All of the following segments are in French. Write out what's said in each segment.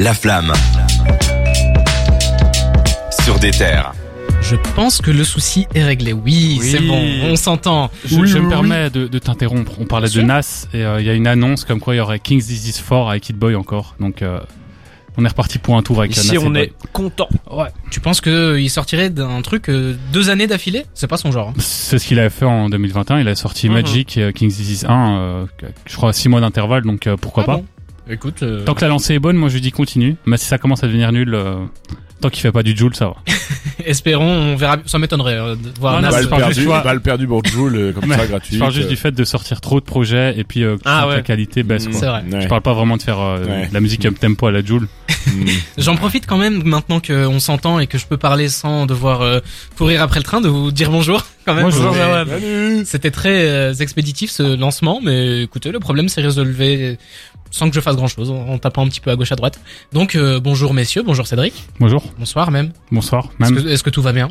La flamme. Sur des terres. Je pense que le souci est réglé. Oui, Oui. c'est bon, on s'entend. Je, Oui, je oui, me oui. permets de, de t'interrompre. On parlait Bien de sûr. Nas et euh, il y a une annonce comme quoi il y aurait King's Disease 4 avec Hit Boy encore. Donc euh, on est reparti pour un tour avec euh, Ici, Nas et on Boy. est content. Ouais. Tu penses qu'il sortirait d'un truc euh, deux années d'affilée? C'est pas son genre. hein. C'est ce qu'il avait fait en 2021. Il a sorti Mhm. Magic et euh, King's Disease 1, euh, je crois, 6 mois d'intervalle. Donc euh, pourquoi Ah pas bon? Écoute, euh, Tant que la lancée est bonne, moi je dis continue. Mais si ça commence à devenir nul, euh, tant qu'il fait pas du Joule, ça va. espérons, on verra. Ça m'étonnerait euh, de voir non, Balle je parle perdue, juste, balle perdue pour Joule, euh, comme ça, Je gratuit. parle juste du fait de sortir trop de projets et puis euh, Ah que ouais. la qualité baisse. Mm. Quoi. C'est vrai. Je parle pas vraiment de faire euh, Ouais. de la musique up tempo à la Joule. J'en profite quand même maintenant qu'on s'entend et que je peux parler sans devoir euh, courir après le train de vous dire bonjour quand même. Bonjour, C'était- Jawad. Salut C'était très euh, expéditif ce lancement, mais écoutez, le problème s'est résolu sans que je fasse grand chose, en tapant un petit peu à gauche à droite. Donc euh, bonjour messieurs, bonjour Cédric, Bonjour, bonsoir même. bonsoir. Est-ce Même. que, est-ce que tout va bien?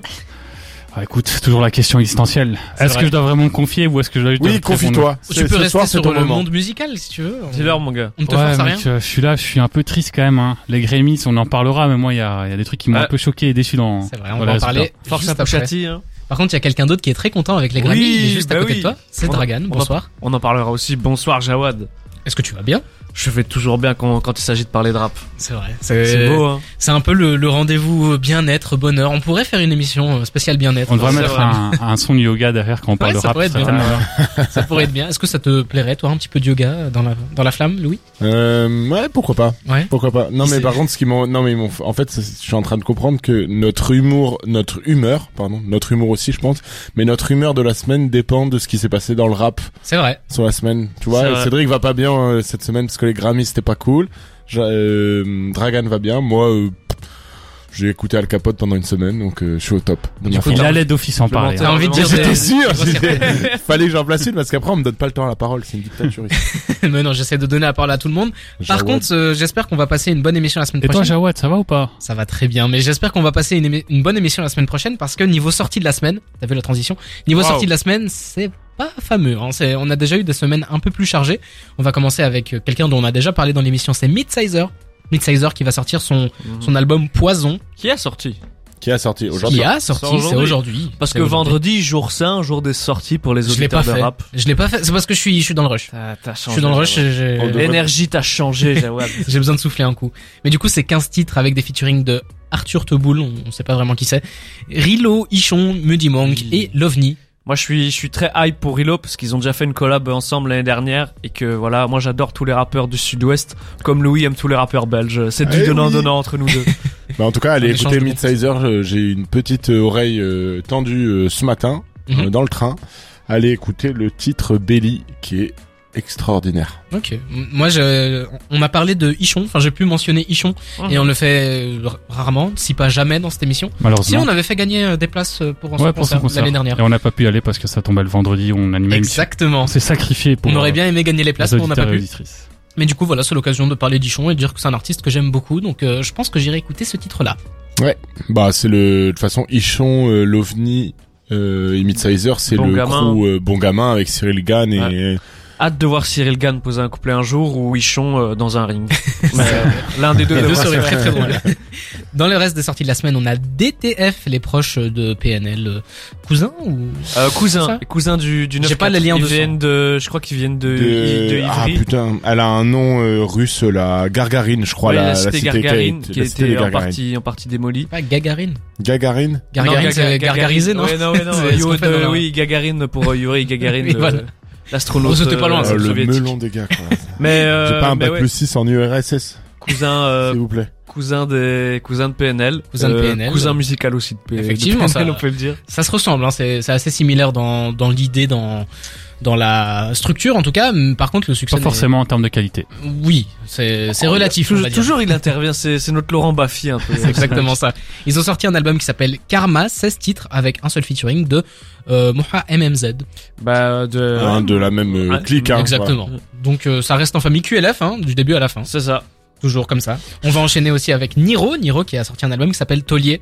Ah, écoute, c'est toujours la question existentielle. C'est Est-ce vrai. que je dois vraiment me confier ou est-ce que je dois juste Oui, confie-toi. Tu peux ce rester soir, sur le moment. monde musical si tu veux. On- Dis-leur, mon gars. On ne te Ouais, force à mec, rien. euh, je suis là, je suis un peu triste quand même. Hein. Les Grammys, on en parlera, mais moi, il y a, il y a des trucs qui m'ont Ah. un peu choqué et déçu dans. C'est vrai, on dans va les en parler. Force à. Pouchati, hein. Par contre, il y a quelqu'un d'autre qui est très content avec les Grammys, Oui, il est juste à bah côté oui. de toi. C'est Dragan, bonsoir. On en parlera aussi. Bonsoir, Jawad. Est-ce que tu vas bien? Je fais toujours bien quand, quand il s'agit de parler de rap. C'est vrai. C'est beau, hein. C'est un peu le, le rendez-vous bien-être, bonheur. On pourrait faire une émission euh, spéciale bien-être. On devrait mettre un, un son de yoga derrière quand on parle de ça rap. pourrait être ça bien. tellement- Ça pourrait être bien. Est-ce que ça te plairait, toi, un petit peu de yoga dans la, dans la flamme, Louis? Euh, ouais, pourquoi pas. Ouais. Pourquoi pas. Non, mais par contre, ce qui m'ont, non, mais ils m'ont, en fait, je suis en train de comprendre que notre humour, notre humeur, pardon, notre humour aussi, je pense, mais notre humeur de la semaine dépend de ce qui s'est passé dans le rap C'est vrai. sur la semaine. Tu vois, C'est vrai. Cédric va pas bien euh, cette semaine parce que les Grammys c'était pas cool. Euh, Dragan va bien. Moi, euh, j'ai écouté Al Capote pendant une semaine, donc euh, je suis au top. forme. Il allait d'office en parler. T'as envie de dire J'étais sûr, fallait que j'en place une parce qu'après on me donne pas le temps à la parole, c'est une dictature ici. Mais non, j'essaie de donner la parole à tout le monde. Par Jawad. contre, euh, j'espère qu'on va passer une bonne émission la semaine Et toi, prochaine. Jawad, ça va ou pas Ça va très bien, mais j'espère qu'on va passer une, bonne émission la semaine prochaine parce que niveau sortie de la semaine, t'as vu la transition? Niveau Wow. sortie de la semaine, c'est pas fameux. Hein. C'est- On a déjà eu des semaines un peu plus chargées. On va commencer avec euh, quelqu'un dont on a déjà parlé dans l'émission, c'est Midsizer. Midsizer qui va sortir son, son album Poison, Qui a sorti qui a sorti aujourd'hui. qui a sorti, C'est c'est aujourd'hui. Parce C'est que aujourd'hui. vendredi, jour saint, jour des sorties pour les je l'ai pas auditeurs de fait. rap. Je l'ai pas fait. C'est parce que je suis, je suis dans le rush. T'as, t'as Je changé. suis dans le rush. L'énergie t'a changé. J'ai besoin de souffler un coup. Mais du coup, c'est 15 titres avec des featuring de Arthur Teboul, on, on sait pas vraiment qui c'est, Rilo, Ichon, Muddy Monk Oui. et Lovni. Moi, je suis, je suis très hype pour Rilo parce qu'ils ont déjà fait une collab ensemble l'année dernière et que voilà, moi j'adore tous les rappeurs du Sud-Ouest comme Louis aime tous les rappeurs belges. C'est du Eh donnant oui. donnant entre nous deux. Bah, en tout cas, allez écouter Midsizer. euh, J'ai une petite euh, oreille euh, tendue euh, ce matin Mhm. euh, dans le train. Allez écouter le titre Belly qui est extraordinaire. Ok. Moi, je, on a parlé de Ichon, enfin j'ai pu mentionner Ichon, Mhm. et on le fait euh, rarement, si pas jamais dans cette émission. Si Malheureusement. on avait fait gagner euh, des places euh, pour, son ouais, son concert concert. l'année dernière. Et on n'a pas pu y aller parce que ça tombait le vendredi, on animait Exactement. On s'est sacrifié pour On aurait bien aimé gagner les places, les mais on n'a pas auditeurs et pu. auditrices. Mais du coup, voilà, c'est l'occasion de parler d'Ichon et de dire que c'est un artiste que j'aime beaucoup, donc euh, je pense que j'irai écouter ce titre-là. Bah c'est le de toute façon Ichon, euh, l'OVNI euh, et Midsizer, c'est Bon le gamin. crew euh, bon gamin avec Cyril Gann et Hâte de voir Cyril Gann poser un couplet un jour ou Ichon euh, dans un ring. Mais, euh, L'un des deux Les deux devrait se seraient faire. très très drôles. Dans le reste des sorties de la semaine, on a DTF, les proches de PNL. euh, Cousin ou Euh, cousin, cousin du, du 9 J'ai pas les liens Ils de viennent de, je crois qu'ils viennent de, de- de ah Ivry. putain, elle a un nom euh, russe la Gargarine, je crois Ouais, la, la cité Gargarine qui la a été en partie, en partie démolie. pas Gagarine Gagarine Gargarine, Non, c'est gargarisé, non non, ouais, non. Fait oui, Gagarine pour euh, Yuri le- voilà. L'astronaute. Oh, c'était pas loin, euh, le soviétique. melon des gars quoi. Mais euh, J'ai pas un mais bac ouais, plus 6 en URSS, cousin, euh, s'il vous plaît. cousin des, cousin de PNL, Cousin de Euh, PNL. cousin musical aussi de P- de Effectivement, PNL, ça- on peut le dire. Ça se ressemble, hein, c'est c'est assez similaire dans, dans l'idée, dans, dans la structure en tout cas. Par contre, le succès. Pas forcément en termes de qualité. Oui, c'est c'est relatif. Toujours, il intervient, c'est, c'est notre Laurent Baffy un peu. C'est exactement ça. Ils ont sorti un album qui s'appelle Karma, 16 titres avec un seul featuring de euh, Moha MMZ. Bah, de, Hein, de la même euh, clique hein. Exactement. Donc euh, ça reste en famille QLF, hein, du début à la fin. c'est ça. Toujours comme ça. On va enchaîner aussi avec Niro, Niro qui a sorti un album qui s'appelle Taulier.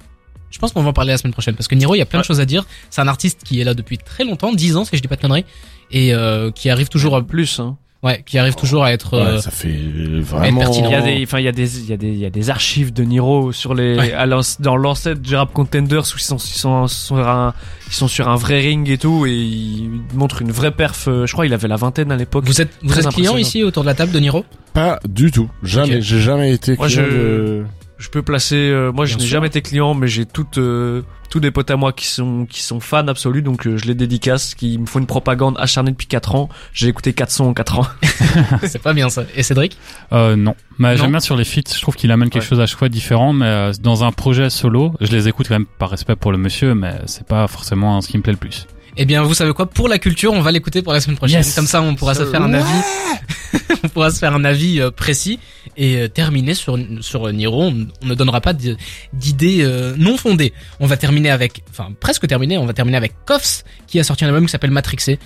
Je pense qu'on va en parler la semaine prochaine parce que Niro, il y a plein de choses à dire. C'est un artiste qui est là depuis très longtemps, 10 ans si je dis pas de conneries, et euh, qui arrive toujours à Plus, hein. Ouais, qui arrive toujours à être. Ouais, euh, ça fait vraiment. pertinent. Il y a des, enfin, il y a des, il y a des, il y a des archives de Niro sur les, Ouais. à l'anc- dans l'ancêtre du rap contenders où ils sont, ils sont sur un, ils sont sur un vrai ring et tout et ils montrent une vraie perf. euh, Je crois il avait la vingtaine à l'époque. Vous êtes, vous êtes client ici autour de la table de Niro? Pas du tout. Jamais. J'ai jamais été Moi, client je- de- Je peux placer, euh, moi je n'ai jamais été client, mais j'ai toutes, euh, tous des potes à moi qui sont, qui sont fans absolus, donc euh, je les dédicace, qui me font une propagande acharnée depuis 4 ans. J'ai écouté 400 en 4 ans. C'est pas bien ça. Et Cédric? Euh, non. Mais Non. j'aime bien sur les feats. Je trouve qu'il amène quelque Ouais. chose à chaque fois différent. Mais euh, dans un projet solo, je les écoute quand même par respect pour le monsieur, mais c'est pas forcément ce qui me plaît le plus. Eh bien, vous savez quoi? Pour la culture, on va l'écouter pour la semaine prochaine. Yes. Comme ça, on pourra se faire un avis. on pourra se faire un avis euh, précis et euh, terminer sur sur euh, Niro. On, on ne donnera pas d'idées non fondées. On va terminer avec, enfin presque terminer. On va terminer avec Koffs qui a sorti un album qui s'appelle Matrixé.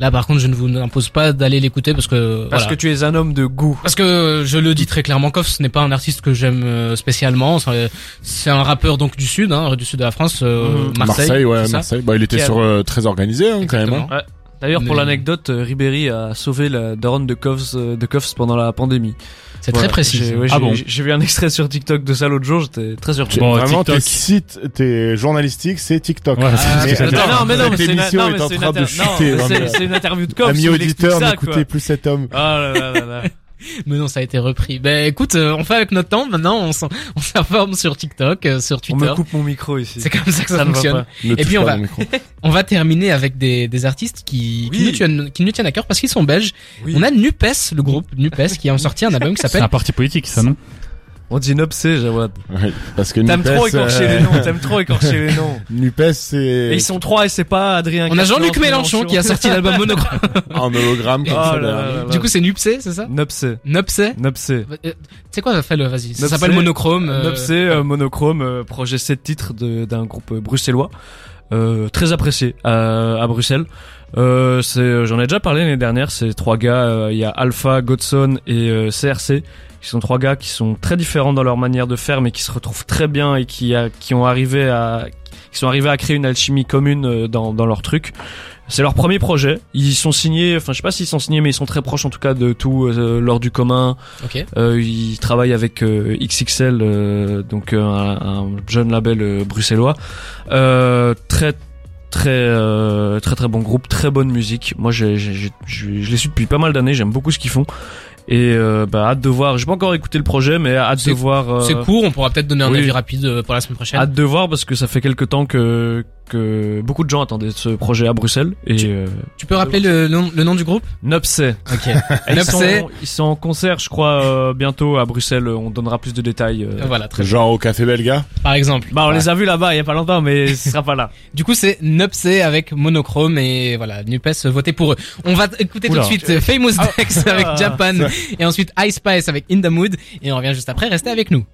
Là, par contre, je ne vous impose pas d'aller l'écouter parce que Parce voilà. que tu es un homme de goût. Parce que je le dis très clairement, Koff, ce n'est pas un artiste que j'aime euh, spécialement. C'est- un rappeur donc du sud, hein, du sud de la France, euh, Mhm. Marseille. Marseille, ouais, Marseille. Bah, il était sur euh, très organisé, hein, quand même. hein. D'ailleurs, pour Mais- l'anecdote, euh, Ribéry a sauvé la daronne de euh, de Kovs pendant la pandémie. C'est Voilà. très précis. J'ai ouais, Ah j'ai- bon j'ai vu un extrait sur TikTok de ça l'autre jour, j'étais très surpris. Bon, Vraiment, tes TikTok. sites, tes journalistiques, c'est TikTok. Ouais, c'est Ah, Mais c'est- attends, non, mais non, mais c'est une, émission non, est mais en c'est une train de chuter. mais c'est- une interview de explique auditeurs, ça, n'écoutez plus cet homme. Ah là là là là. Mais non, ça a été repris. Ben écoute, euh, on fait avec notre temps. Maintenant, on s'en- on s'informe sur TikTok, euh, sur On Twitter. me coupe mon micro ici. C'est comme ça que ça, fonctionne. Et puis, on va-. On va terminer avec des, des artistes qui, qui, nous tiennent, qui nous tiennent à cœur parce qu'ils sont belges. Oui. On a Nupes, le groupe Nupes, qui a sorti un album qui C'est s'appelle un parti politique, ça, non? On dit Nopsé, Jawad. Ouais, parce que T'aimes trop écorcher euh, les noms, t'aimes trop écorcher les noms. Nupes, c'est Et ils sont trois et c'est pas Adrien On a Jean-Luc Mélenchon qui a sorti l'album Monochrome. en hologramme comme Oh ça. là là là là. Du coup, c'est Nupse, c'est ça Nopsé. Nupse Nopsé. Euh, Tu sais quoi, fais-le, vas-y. Ça Nupse. s'appelle Monochrome. euh, Nopsé, euh, monochrome, euh, projet 7 titres d'un groupe euh, bruxellois. Euh, très apprécié à, à Bruxelles. Euh, c'est, j'en ai déjà parlé l'année dernière. C'est trois gars. euh, Il y a Alpha, Godson et euh, CRC, qui sont trois gars qui sont très différents dans leur manière de faire, mais qui se retrouvent très bien et qui, a, qui ont arrivé à, qui sont arrivés à créer une alchimie commune euh, dans, dans leur truc. C'est leur premier projet. Ils sont signés. Enfin, je sais pas s'ils sont signés, mais ils sont très proches en tout cas de tout euh, du commun. Ok. Euh, il travaille avec euh, XXL, euh, donc euh, un, un jeune label euh, bruxellois. Euh, très très euh, très très bon groupe, très bonne musique. Moi, j'ai, je les suis depuis pas mal d'années. J'aime beaucoup ce qu'ils font. Et euh, bah, hâte de voir. J'ai pas encore écouté le projet, mais hâte de voir. euh, C'est court, on pourra peut-être donner un oui. avis rapide euh, pour la semaine prochaine. Hâte de voir parce que ça fait quelque temps que que beaucoup de gens attendaient ce projet à Bruxelles et euh, Tu peux rappeler le, nom, le nom du groupe? Nopsé. Ok. Ils sont, ils sont en concert, je crois, euh, bientôt à Bruxelles. On donnera plus de détails. euh. Voilà, très bien. Genre au Café Belga? Par exemple. Bah, on Ouais. les a vus là-bas il y a pas longtemps, mais ce sera pas là. Du coup, c'est Nupse avec Monochrome et voilà, Nupes, votez pour eux. On va écouter Oula. tout de suite euh, Famous Dex avec Ah. Japan et ensuite Ice Spice avec In the Mood et on revient juste après, restez avec nous.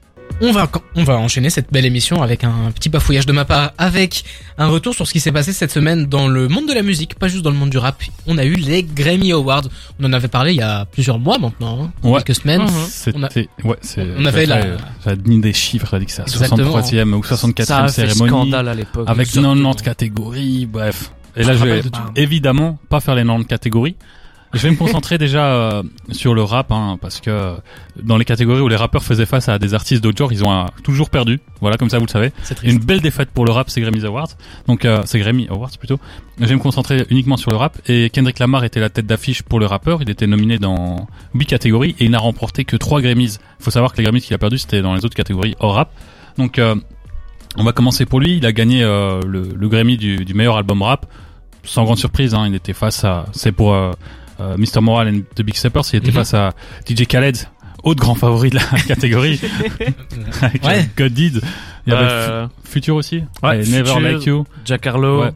On va, on va enchaîner cette belle émission avec un petit bafouillage de ma part, avec un retour sur ce qui s'est passé cette semaine dans le monde de la musique, pas juste dans le monde du rap. On a eu les Grammy Awards. On en avait parlé il y a plusieurs mois maintenant, hein, Ouais. quelques semaines. On a- ouais, c'est, On avait la- J'avais mis des chiffres, dit que c'est la Exactement. 63e ou 64e Ça a fait cérémonie. scandale à l'époque. Avec Exactement. 90 catégories, bref. Et là, Je vais évidemment pas faire les 90 catégories. Je vais me concentrer déjà euh, sur le rap, hein, parce que euh, dans les catégories où les rappeurs faisaient face à des artistes d'autres genres, ils ont euh, toujours perdu. Voilà, comme ça, vous le savez. Une belle défaite pour le rap, c'est Grammy Awards. Donc, euh, c'est Grammy Awards plutôt. Je vais me concentrer uniquement sur le rap. Et Kendrick Lamar était la tête d'affiche pour le rappeur. Il était nominé dans huit catégories et il n'a remporté que trois Grammys. Il faut savoir que les Grammys qu'il a perdu, c'était dans les autres catégories hors rap. Donc, euh, on va commencer pour lui. Il a gagné euh, le, le Grammy du, du meilleur album rap. Sans grande surprise, hein, il était face à... C'est pour euh, euh, Mr. Moral and the Big Steppers. Il était Mhm. face à DJ Khaled, autre grand favori de la catégorie. avec Ouais. euh, God Did. Il y avait Euh, Future aussi. Ouais, et Never Future. Like You. Jack Harlow. Ouais.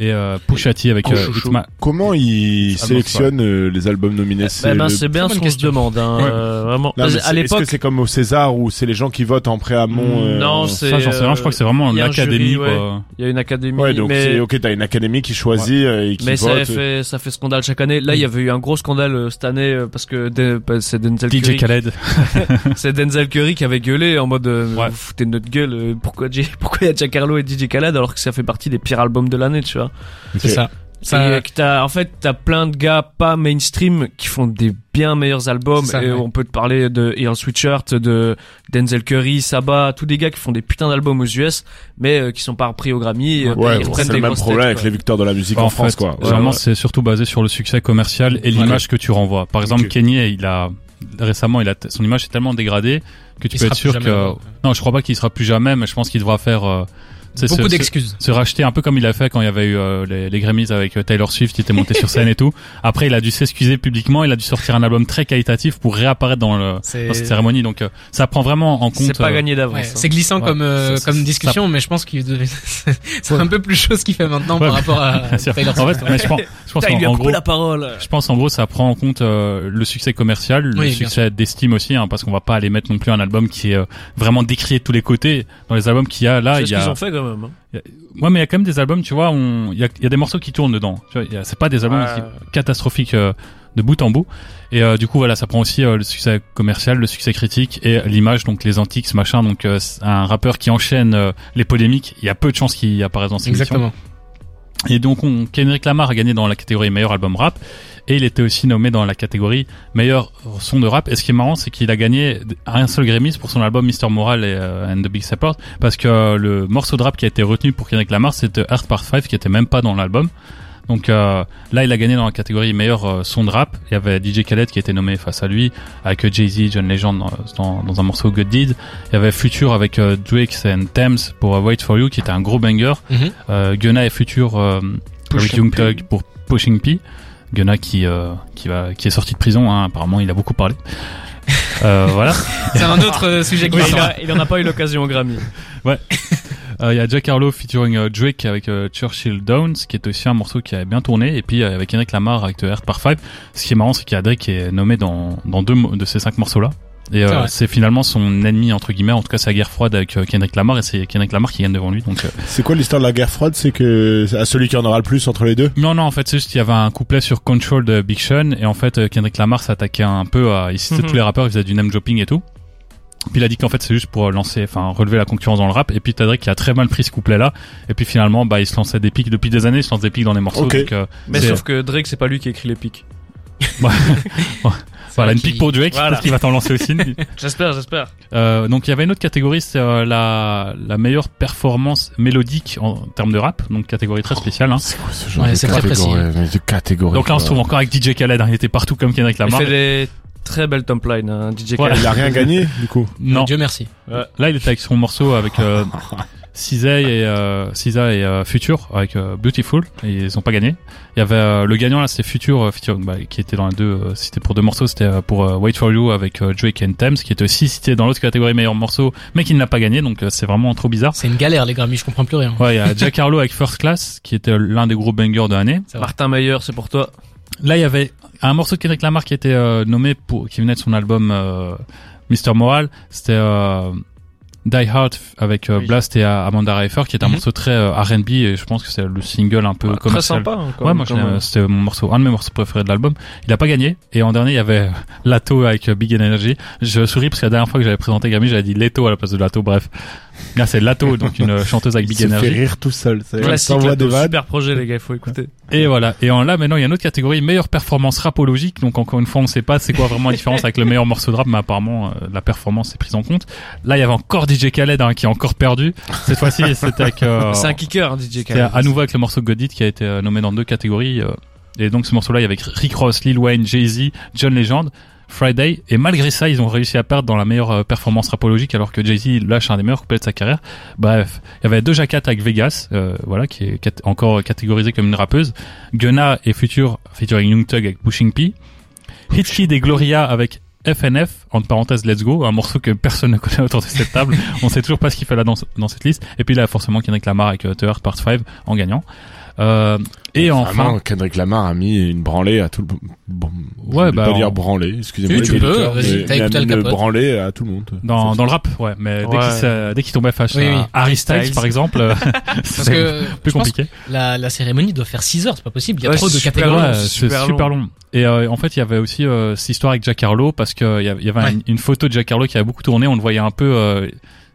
Et euh, Pusha T avec Oh, euh, Comment ils non, sélectionnent euh, les albums nominés Bah, ben, le- c'est bien ce qu'on se demande, hein, Ouais. euh, vraiment. Non, mais à c'est- Est-ce l'époque, que c'est comme au César où c'est les gens qui votent en pré amont euh, non, c'est. Ça, j'en sais rien. Je crois que c'est vraiment il y a un l'académie, jury, ouais. quoi. Il y a une académie, Ouais, donc mais. c'est ok, t'as une académie qui choisit euh, et qui Mais ça vote. fait, ça fait scandale chaque année. Là, il y avait eu un gros scandale euh, cette année parce que de- bah, c'est Denzel DJ Curry. Khaled. C'est Denzel Curry qui avait gueulé en mode vous foutez de notre gueule. Pourquoi pourquoi il y a Jack Harlow et DJ Khaled alors que ça fait partie des pires albums de l'année, tu vois C'est ça. Ça- Et que t'as, en fait, t'as plein de gars pas mainstream qui font des bien meilleurs albums. C'est ça, et ouais. on peut te parler de Earl Sweatshirt, de Denzel Curry, Saba, tous des gars qui font des putains d'albums aux US, mais euh, qui sont pas repris au Grammy. euh, Ouais, prennent c'est des le même problème têtes, avec les victoires de la musique Bah, en, en France, fait, quoi. Vraiment, ouais. c'est surtout basé sur le succès commercial et l'image que tu renvoies. Par exemple, Ok. Kenny, il a récemment, il a son image est tellement dégradée que tu Il peux être sûr que non, je crois pas qu'il sera plus jamais, mais je pense qu'il devra faire euh, Beaucoup se- se- d'excuses. se racheter un peu comme il a fait quand il y avait eu euh, les, les Grammys avec euh, Taylor Swift, il était monté sur scène et tout. Après, il a dû s'excuser publiquement, il a dû sortir un album très qualitatif pour réapparaître dans, le, dans cette cérémonie. Donc, euh, ça prend vraiment en compte. C'est pas gagné d'avance. Ouais, hein. c'est glissant Ouais. comme euh, comme discussion, mais je pense qu'il devait... c'est un peu plus chaud ce qu'il fait maintenant Ouais. par rapport à. Taylor En Swift. fait, mais je pense, je pense en, a en gros, la parole. Je pense en gros ça prend en compte euh, le succès commercial, le Oui, succès d'estime aussi, hein, parce qu'on va pas aller mettre non plus un album qui est euh, vraiment décrié de tous les côtés. Dans les albums qu'il y a là, C'est il ce y qu'ils a, ont fait quand même. hein. ouais, mais il y a quand même des albums, tu vois, on- il y a, il y a des morceaux qui tournent dedans. A- c'est pas des albums Ouais. qui- catastrophiques euh, de bout en bout. Et euh, du coup voilà, ça prend aussi euh, le succès commercial, le succès critique et l'image, donc les antiques, ce machin. Donc euh, un rappeur qui enchaîne euh, les polémiques, il y a peu de chances qu'il apparaisse dans émission. Exactement. Et donc, on, Kendrick Lamar a gagné dans la catégorie meilleur album rap. Et il était aussi nommé dans la catégorie meilleur son de rap. Et ce qui est marrant, c'est qu'il a gagné un seul Grammy pour son album Mr. Moral et euh, and the Big Support. Parce que euh, le morceau de rap qui a été retenu pour Kendrick Lamar, c'était Earth Part 5, qui était même pas dans l'album. Donc euh, là, il a gagné dans la catégorie meilleur euh, son de rap. Il y avait DJ Khaled qui était nommé face à lui, avec Jay-Z, John Legend dans, dans, dans un morceau Good Deed. Il y avait Future avec euh, Drake and Thames pour euh, Wait For You, qui était un gros banger. Mhm. Euh, Gunna et Future euh, avec Young. Thug pour Pushing P. Gunna qui euh, qui va qui est sorti de prison. Hein, apparemment, il a beaucoup parlé. Euh, voilà. C'est un autre sujet Oui, glissant. il, a- il en a pas eu l'occasion au Grammy. Euh, Il y a Jack Harlow featuring euh, Drake avec euh, Churchill Downs, qui est aussi un morceau qui a bien tourné. Et puis euh, avec Kendrick Lamar avec The Earth Par 5. Ce qui est marrant, c'est qu'il y a Drake qui est nommé dans dans deux de ces cinq morceaux là. Et C'est euh, c'est finalement son ennemi entre guillemets. En tout cas, c'est la guerre froide avec euh, Kendrick Lamar et c'est Kendrick Lamar qui gagne devant lui. Donc euh, C'est quoi l'histoire de la guerre froide? C'est que à celui qui en aura le plus entre les deux? Non, non, en fait, c'est juste qu'il y avait un couplet sur Control de Big Sean, et en fait, euh, Kendrick Lamar s'attaquait un peu à, il citait Mhm. tous les rappeurs, il faisait du name dropping et tout. Puis il a dit qu'en fait, c'est juste pour lancer, enfin, relever la concurrence dans le rap, et puis t'as Drake qui a très mal pris ce couplet-là, et puis finalement, bah, il se lançait des pics, depuis des années, il se lance des pics dans les morceaux, donc, euh, Mais sauf que Drake, c'est pas lui qui écrit les pics. voilà, une qui- pique pour Drake, Voilà. parce qu'il va t'en lancer aussi. J'espère, j'espère. Euh, donc il y avait une autre catégorie, c'est euh, la, la meilleure performance mélodique en termes de rap, donc catégorie très spéciale. Hein. C'est quoi ce genre Ouais, de très catégorie précis. mais de catégorie Donc là on se trouve encore avec DJ Khaled, hein, il était partout comme Kendrick Il Lamar. fait des très belles top lines, hein, DJ. Khaled. Il a rien gagné du coup. Non, Dieu merci. Là, il était avec son morceau avec euh, SZA et euh, SZA et euh, Future avec euh, Beautiful et ils ont pas gagné. Il y avait euh, le gagnant là, c'est Future, euh, Future bah, qui était dans les deux. Euh, c'était pour deux morceaux, c'était euh, pour euh, Wait for You avec euh, Drake and Thames, qui était aussi cité dans l'autre catégorie meilleur morceau, mais qui ne l'a pas gagné. Donc euh, c'est vraiment trop bizarre. C'est une galère les Grammy, je comprends plus rien. Ouais, il y a Jack Harlow avec First Class, qui était l'un des gros bangers de l'année. Martin Meyer, c'est pour toi. Là, il y avait un morceau de Kendrick Lamar qui était euh, nommé pour, qui venait de son album euh, Mr. Moral. C'était euh, Die Hard avec euh, Oui. Blast et euh, Amanda Reifer, qui est un Mhm. morceau très euh, R&B et je pense que c'est le single un peu Ouais, très commercial. sympa. hein, Ouais, moi c'était mon morceau, un de mes morceaux préférés de l'album. Il a pas gagné. Et en dernier, il y avait Lato avec Big Energy. Je souris parce que la dernière fois que j'avais présenté Grammy, j'avais dit Leto à la place de Lato. Bref, là c'est Lato, donc une chanteuse avec Il Big se fait Energy. rire tout seul. C'est Classique, s'envoie là, des vannes. super projet les gars, il faut écouter. Et voilà. Et en là, maintenant, il y a une autre catégorie, meilleure performance rapologique. Donc, encore une fois, on ne sait pas c'est quoi vraiment la différence avec le meilleur morceau de rap, mais apparemment, euh, la performance est prise en compte. Là, il y avait encore DJ Khaled, hein, qui a encore perdu. Cette fois-ci, c'était avec, euh, C'est un kicker, hein, DJ Khaled. à nouveau avec le morceau God It qui a été euh, nommé dans deux catégories. euh, et donc, ce morceau-là, il y avait Rick Ross, Lil Wayne, Jay-Z, John Legend. Friday et malgré ça ils ont réussi à perdre dans la meilleure euh, performance rapologique alors que Jay-Z lâche un des meilleurs couplets de sa carrière bref il y avait deux Cat avec Vegas euh, voilà qui est encore catégorisée comme une rappeuse Gunna et Future featuring Young Thug avec Pushing P Hitkid et Gloria avec FNF, entre parenthèses Let's Go, un morceau que personne ne connaît autour de cette table. On sait toujours pas ce qu'il fait là dans, dans cette liste. Et puis là, forcément, Kendrick Lamar avec euh, The Earth Part 5 en gagnant. Euh, et enfin, Vraiment, Kendrick Lamar a mis une branlée à tout le bon, Ouais, bah, pas on- dire branlée, excusez-moi. Oui, tu peux, vas-y, mais t'as il a écouté mis Al une Capote. branlée à tout le monde. dans, dans le rap, ouais, mais dès Ouais. qu'il s'est- dès qu'il tombait face Oui, à oui. Harry Styles, Styles. par exemple, euh, Parce c'est que plus je pense compliqué. que la, la cérémonie doit faire 6 heures, c'est pas possible. Il y a Ouais, trop de catégories. Ouais, c'est super super, long. Et euh, en fait, il y avait aussi euh, cette histoire avec Jack Harlow parce que il y avait, il y avait Ouais. une, une photo de Jack Harlow qui avait beaucoup tourné. On le voyait un peu.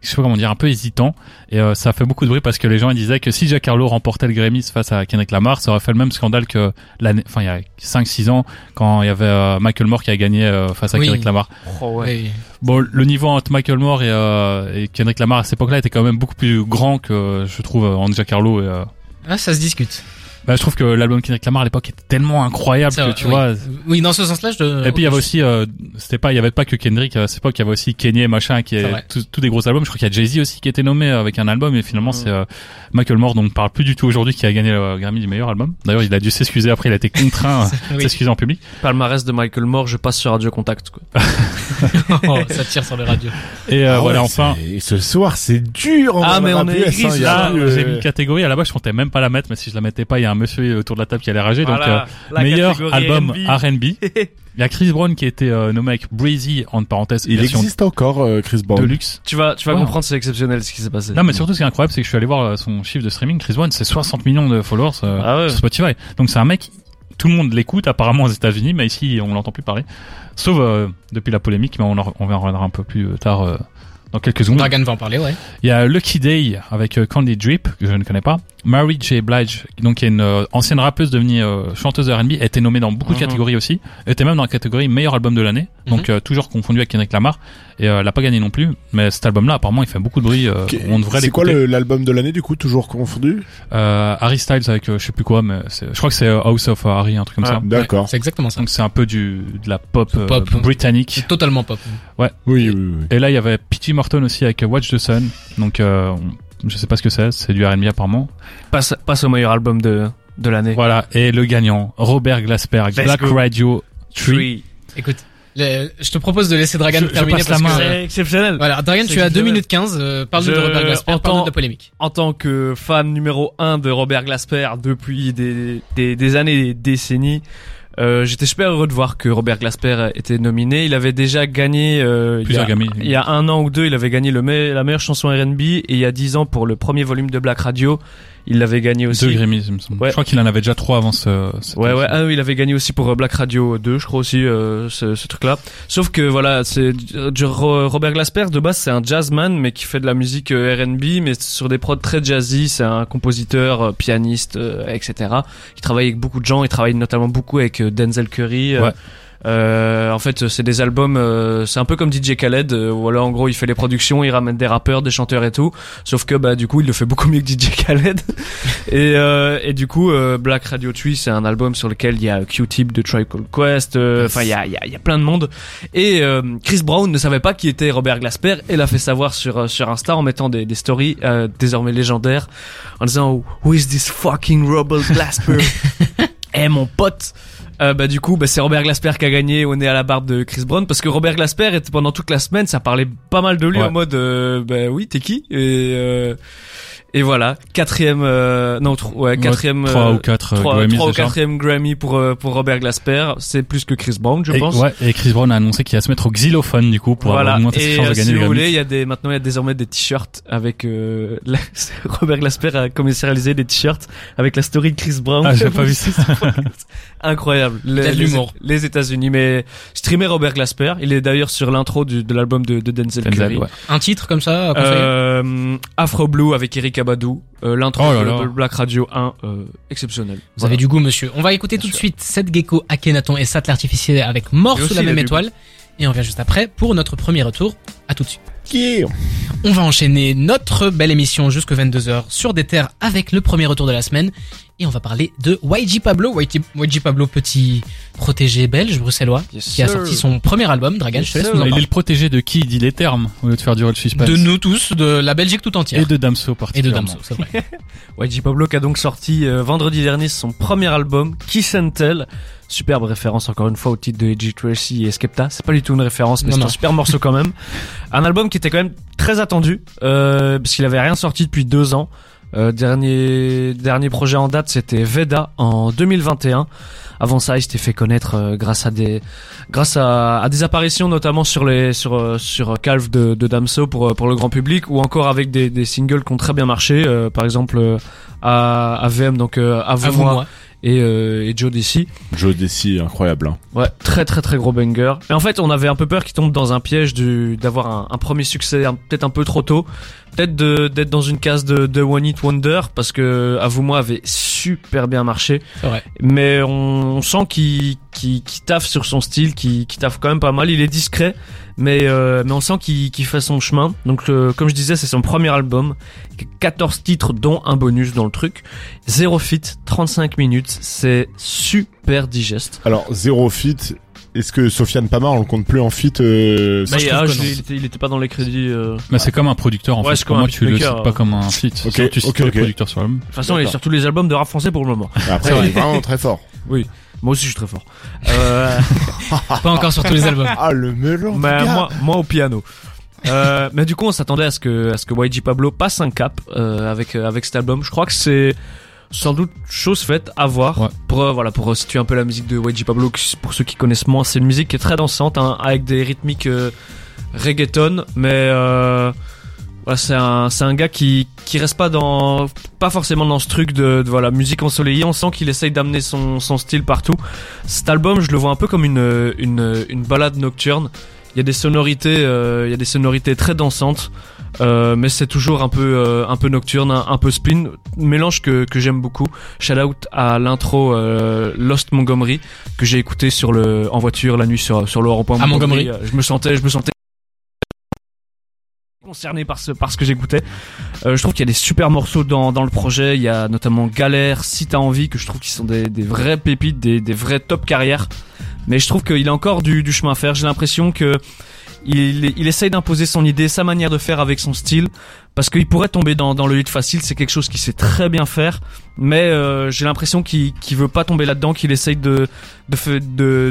Je sais pas comment dire, un peu hésitant. Et euh, ça a fait beaucoup de bruit parce que les gens ils disaient que si Jack Harlow remportait le Grammys face à Kendrick Lamar, ça aurait fait le même scandale que l'année, enfin il y a 5-6 ans quand il y avait euh, Michael Moore qui a gagné euh, face à Oui. Kendrick Lamar. Oh, ouais. Bon, le niveau entre Michael Moore et, euh, et Kendrick Lamar à cette époque-là était quand même beaucoup plus grand que je trouve entre Jack Harlow et euh, Ah, ça se discute. Bah, je trouve que l'album Kendrick Lamar à l'époque était tellement incroyable que vrai, tu oui. vois Oui, dans ce sens-là, je. Et puis il y avait aussi, euh, c'était pas, il y avait pas que Kendrick à cette époque, il y avait aussi Kanye machin qui est vrai. tous des gros albums. Je crois qu'il y a Jay Z aussi qui était nommé avec un album et finalement c'est euh, Michael Moore dont on parle plus du tout aujourd'hui qui a gagné le Grammy du meilleur album. D'ailleurs il a dû s'excuser après, il a été contraint de Oui. s'excuser en public. Palmarès de Michael Moore, je passe sur Radio Contact. Quoi. Oh, ça tire sur les radios. Et euh, Ah voilà enfin. Ce soir, c'est dur. en Ah, mais on est hein, gris, il y a Là, plus, euh, j'ai mis une catégorie à la base, je comptais même pas la mettre, mais si je la mettais pas, il y a un monsieur autour de la table qui allait rager. donc Voilà, euh, la meilleur album R&B. Il y a Chris Brown qui a été euh, nommé avec Breezy en parenthèse Il existe encore, euh, Chris Brown. de luxe. Tu vas, tu vas Ouais. comprendre, c'est exceptionnel ce qui s'est passé. Non, mais surtout, ce qui est incroyable, c'est que je suis allé voir euh, son chiffre de streaming. Chris Brown, c'est 60 millions de followers euh, Ah ouais. sur Spotify. Donc c'est un mec, tout le monde l'écoute apparemment aux États-Unis, mais ici on l'entend plus parler. Sauf euh, depuis la polémique, mais on, en, on en reviendra un peu plus euh, tard euh, dans quelques secondes. Dragan va en parler, ouais. Il y a Lucky Day avec euh, Candy Drip que je ne connais pas. Mary J Blige, donc qui est une euh, ancienne rappeuse devenue euh, chanteuse de R&B, a été nommée dans beaucoup de Mhm. catégories aussi. Elle était même dans la catégorie meilleur album de l'année, donc euh, toujours confondu avec Kendrick Lamar. Et euh, elle a pas gagné non plus. Mais cet album-là, apparemment, il fait beaucoup de bruit. euh, Ok. on devrait C'est quoi l'écouter. le- l'album de l'année du coup toujours confondu? Euh, Harry Styles avec euh, je sais plus quoi, mais c'est- je crois que c'est euh, House of Harry, un truc comme Ah. ça. D'accord. C'est exactement ça. Donc c'est un peu du de la pop, euh, Pop. britannique. C'est totalement pop. Oui, oui, oui. Et là il y avait P.T. Morton aussi avec euh, Watch the Sun. Donc euh, on- je sais pas ce que c'est, c'est du R&B apparemment. Passe, passe au meilleur album de, de l'année. Voilà. Et le gagnant, Robert Glasper, Let's Black go. Radio 3. Three. Écoute, le- je te propose de laisser Dragan Je- je terminer passe la main. que... C'est exceptionnel. Voilà, Dragan, tu as 2 exceptionnel. minutes 15. Euh, parle-nous de Je Robert Glasper, parle-nous de la polémique. En tant que fan numéro un de Robert Glasper depuis des, des, des années et des décennies, euh, j'étais super heureux de voir que Robert Glasper était nominé. Il avait déjà gagné euh, il y a- gamins. Il y a un an ou deux, il avait gagné le me- la meilleure chanson R&B et il y a dix ans pour le premier volume de Black Radio, il l'avait gagné aussi. Deux Grammys, il me semble. Ouais. Je crois qu'il en avait déjà trois avant ce. cette Ouais ouais, ah il avait gagné aussi pour euh, Black Radio 2, je crois aussi euh, ce, ce truc-là. Sauf que voilà, c'est Ro- Robert Glasper de base c'est un jazzman mais qui fait de la musique euh, R&B mais sur des prods très jazzy. C'est un compositeur, euh, pianiste, euh, etc. Il travaille avec beaucoup de gens. Il travaille notamment beaucoup avec euh, Denzel Curry. euh, Ouais. euh, en fait, c'est des albums, euh, c'est un peu comme DJ Khaled. Euh, voilà, en gros, il fait les productions, il ramène des rappeurs, des chanteurs et tout. Sauf que bah du coup, il le fait beaucoup mieux que DJ Khaled. et euh, et du coup, euh, Black Radio Tree, c'est un album sur lequel il y a Q-Tip de Tribe Called Quest. euh, Enfin, il y a il y a, y a plein de monde. Et euh, Chris Brown ne savait pas qui était Robert Glasper et l'a fait savoir sur euh, sur Insta en mettant des des stories euh, désormais légendaires en disant Who is this fucking Robert Glasper? Eh mon pote euh, bah du coup bah c'est Robert Glasper qui a gagné on est à la barbe de Chris Brown parce que Robert Glasper était pendant toute la semaine ça parlait pas mal de lui Ouais. en mode euh, bah oui t'es qui? Et euh, et voilà quatrième euh, non ouais quatrième Trois euh, ou quatre euh, trois, Grammys trois ou déjà. quatrième Grammy pour euh, pour Robert Glasper c'est plus que Chris Brown je Et, pense ouais, et Chris Brown a annoncé qu'il va se mettre au xylophone du coup pour voilà. augmenter ses chances de gagner si le Grammy. voulez, il y a des maintenant il y a désormais des t-shirts avec euh, la- Robert Glasper a commercialisé des t-shirts avec la story de Chris Brown. Ah, j'ai pas vu ça. Incroyable. Les, les- l'humour. Les, États-Unis, mais streamer Robert Glasper, il est d'ailleurs sur l'intro de l'album de, de Denzel, Denzel, Curry. ouais. Un titre comme ça, Euh, Afro Blue avec Eric Euh, l'intro Oh de, Black Radio 1, euh, exceptionnel. Vous Voilà. avez du goût, monsieur. On va écouter Bien tout de suite Seth Gecko, Akhenaton et Sat l'artificier avec Mort Et sous la même étoile. Et on revient juste après pour notre premier retour. À tout de suite. On va enchaîner notre belle émission jusqu'à 22h sur des terres avec le premier retour de la semaine. Et on va parler de YG Pablo. YG, YG Pablo, petit protégé belge, bruxellois, Yes, qui a sorti son premier album. Dragan, Yes, je te laisse sir. nous en Il est le protégé de qui il dit les termes au lieu de faire durer le suspense. De nous tous, de la Belgique tout entière. Et de Damso Et de particulièrement. Damso, c'est vrai. YG Pablo qui a donc sorti euh, vendredi dernier son premier album, Kiss and Tell. Superbe référence encore une fois au titre de Edgy Tracy et Skepta. C'est pas du tout une référence, mais c'est un super morceau quand même. Un album qui était quand même très attendu, euh, parce qu'il avait rien sorti depuis deux ans. Euh, dernier dernier projet en date, c'était Veda en 2021. Avant ça, il s'était fait connaître euh, grâce à des grâce à, à des apparitions notamment sur les sur euh, sur Calve de, de Damso pour euh, pour le grand public ou encore avec des, des singles qui ont très bien marché. euh, par exemple, euh, à AVM donc euh, à À vous vous, moi moi. Et, euh, et Joe Desi. Joe Desi, incroyable. Hein. Ouais, très très très gros banger. Et en fait, on avait un peu peur qu'il tombe dans un piège du d'avoir un, un premier succès peut-être un peu trop tôt, peut-être de d'être dans une case de, de One Hit Wonder parce que à vous moi avait super bien marché. Vrai. Mais on, on sent qu'il qu'il qu'il taffe sur son style, qu'il qu'il taffe quand même pas mal. Il est discret, mais euh, mais on sent qu'il qu'il fait son chemin. Donc euh, comme je disais, c'est son premier album, 14 titres dont un bonus dans le truc, zéro feat, 35 minutes, c'est super digeste. Alors, zéro fit. Est-ce que Sofiane Pamar, on le compte plus en fit euh, Bah, ah, je il, était, il était pas dans les crédits. euh. De Mais c'est comme un producteur en Ouais, fait. c'est Pour moi, tu le cites pas comme un feat. Ok, tu cites ok, pas ok. le producteur sur l'album. toute façon, il est sur tous les albums de rap français pour le moment. Après, il est vraiment très fort. Moi aussi, je suis très fort. Euh, Pas encore sur tous les albums. Ah, le melon. mais moi, moi au piano. Euh, mais du coup, on s'attendait à ce que à ce que YG Pablo passe un cap euh, avec euh, avec cet album. Je crois que c'est sans doute chose faite à voir Ouais. pour euh, voilà pour situer un peu la musique de YG Pablo. Pour ceux qui connaissent moins, c'est une musique qui est très dansante hein, avec des rythmiques euh, reggaeton, mais euh, voilà, c'est un c'est un gars qui qui reste pas dans pas forcément dans ce truc de, de, voilà musique ensoleillée. On sent qu'il essaye d'amener son son style partout. Cet album, je le vois un peu comme une une une balade nocturne. Il y a des sonorités, euh, il y a des sonorités très dansantes, euh, mais c'est toujours un peu euh, un peu nocturne, un, un peu spin, mélange que que j'aime beaucoup. Shout out à l'intro Lost Montgomery que j'ai écouté sur le en voiture la nuit sur sur le rond-point À Montgomery. Je me sentais je me sentais concerné par ce par ce que j'écoutais. Euh, je trouve qu'il y a des super morceaux dans dans le projet. Il y a notamment Galère, Si t'as envie, que je trouve qui sont des des vraies pépites, des des vrais top carrières. Mais je trouve qu'il a encore du, du chemin à faire. J'ai l'impression que il, il essaye d'imposer son idée, sa manière de faire avec son style, parce qu'il pourrait tomber dans, le hit facile. C'est quelque chose qu'il sait très bien faire, mais euh, j'ai l'impression qu'il qu'il veut pas tomber là-dedans, qu'il essaye de